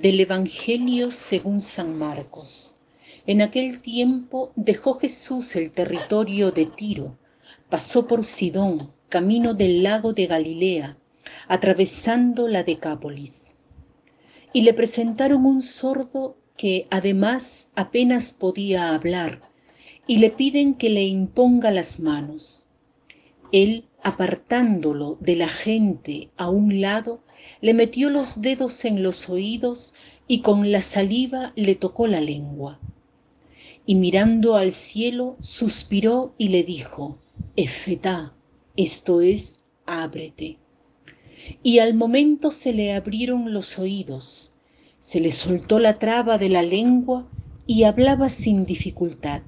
Del Evangelio según San Marcos. En aquel tiempo dejó Jesús el territorio de Tiro, pasó por Sidón, camino del lago de Galilea, atravesando la Decápolis. Y le presentaron un sordo que además apenas podía hablar, y le piden que le imponga las manos. Él, apartándolo de la gente a un lado, le metió los dedos en los oídos y con la saliva le tocó la lengua. Y mirando al cielo, suspiró y le dijo, Efetá, esto es, ábrete. Y al momento se le abrieron los oídos, se le soltó la traba de la lengua y hablaba sin dificultad.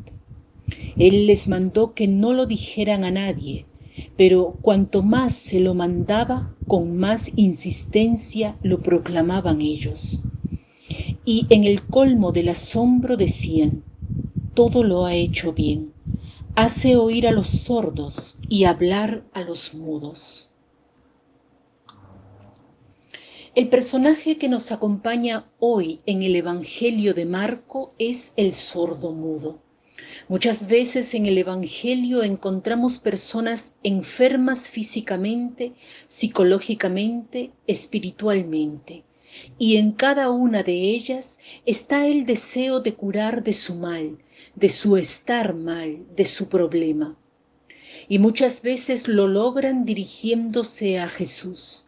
Él les mandó que no lo dijeran a nadie, pero cuanto más se lo mandaba, con más insistencia lo proclamaban ellos. Y en el colmo del asombro decían, todo lo ha hecho bien, hace oír a los sordos y hablar a los mudos. El personaje que nos acompaña hoy en el Evangelio de Marco es el sordo mudo. Muchas veces en el Evangelio encontramos personas enfermas físicamente, psicológicamente, espiritualmente, y en cada una de ellas está el deseo de curar de su mal, de su estar mal, de su problema. Y muchas veces lo logran dirigiéndose a Jesús.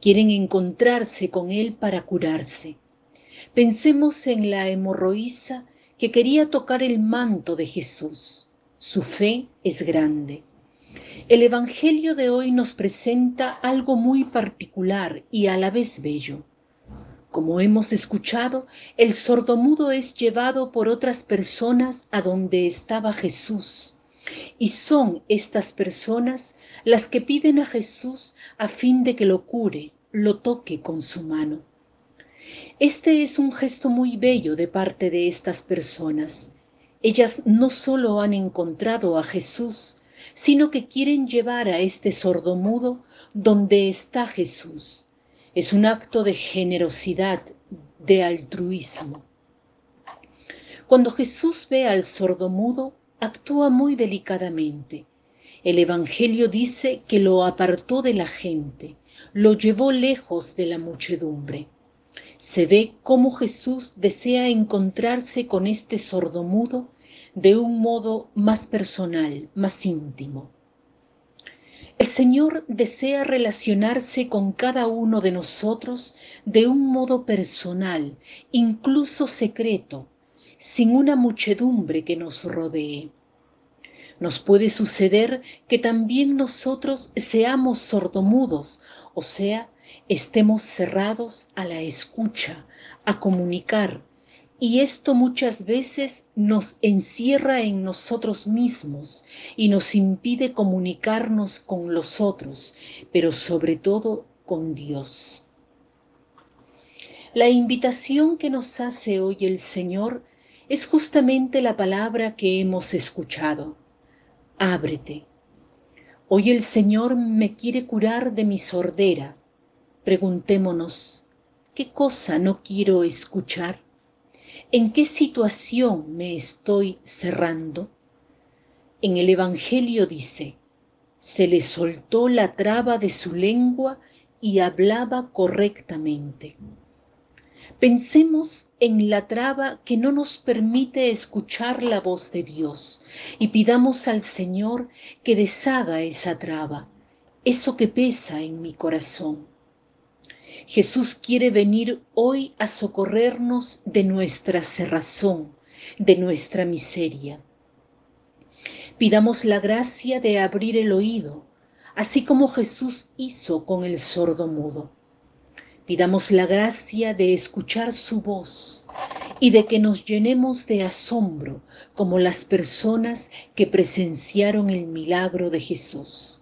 Quieren encontrarse con Él para curarse. Pensemos en la hemorroísa que quería tocar el manto de Jesús. Su fe es grande. El Evangelio de hoy nos presenta algo muy particular y a la vez bello. Como hemos escuchado, el sordomudo es llevado por otras personas a donde estaba Jesús. Y son estas personas las que piden a Jesús a fin de que lo cure, lo toque con su mano. Este es un gesto muy bello de parte de estas personas. Ellas no solo han encontrado a Jesús, sino que quieren llevar a este sordomudo donde está Jesús. Es un acto de generosidad, de altruismo. Cuando Jesús ve al sordomudo, actúa muy delicadamente. El Evangelio dice que lo apartó de la gente, lo llevó lejos de la muchedumbre se ve cómo Jesús desea encontrarse con este sordomudo de un modo más personal, más íntimo. El Señor desea relacionarse con cada uno de nosotros de un modo personal, incluso secreto, sin una muchedumbre que nos rodee. Nos puede suceder que también nosotros seamos sordomudos, o sea, estemos cerrados a la escucha, a comunicar, y esto muchas veces nos encierra en nosotros mismos y nos impide comunicarnos con los otros, pero sobre todo con Dios. La invitación que nos hace hoy el Señor es justamente la palabra que hemos escuchado. Ábrete. Hoy el Señor me quiere curar de mi sordera, Preguntémonos, ¿qué cosa no quiero escuchar? ¿En qué situación me estoy cerrando? En el Evangelio dice, se le soltó la traba de su lengua y hablaba correctamente. Pensemos en la traba que no nos permite escuchar la voz de Dios y pidamos al Señor que deshaga esa traba, eso que pesa en mi corazón. Jesús quiere venir hoy a socorrernos de nuestra cerrazón, de nuestra miseria. Pidamos la gracia de abrir el oído, así como Jesús hizo con el sordo mudo. Pidamos la gracia de escuchar su voz y de que nos llenemos de asombro como las personas que presenciaron el milagro de Jesús.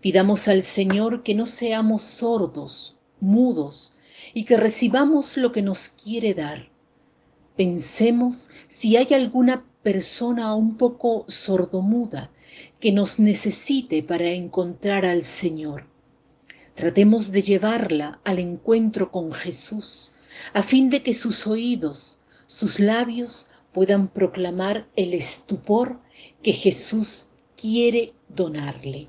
Pidamos al Señor que no seamos sordos, mudos, y que recibamos lo que nos quiere dar. Pensemos si hay alguna persona un poco sordomuda que nos necesite para encontrar al Señor. Tratemos de llevarla al encuentro con Jesús, a fin de que sus oídos, sus labios puedan proclamar el estupor que Jesús quiere donarle.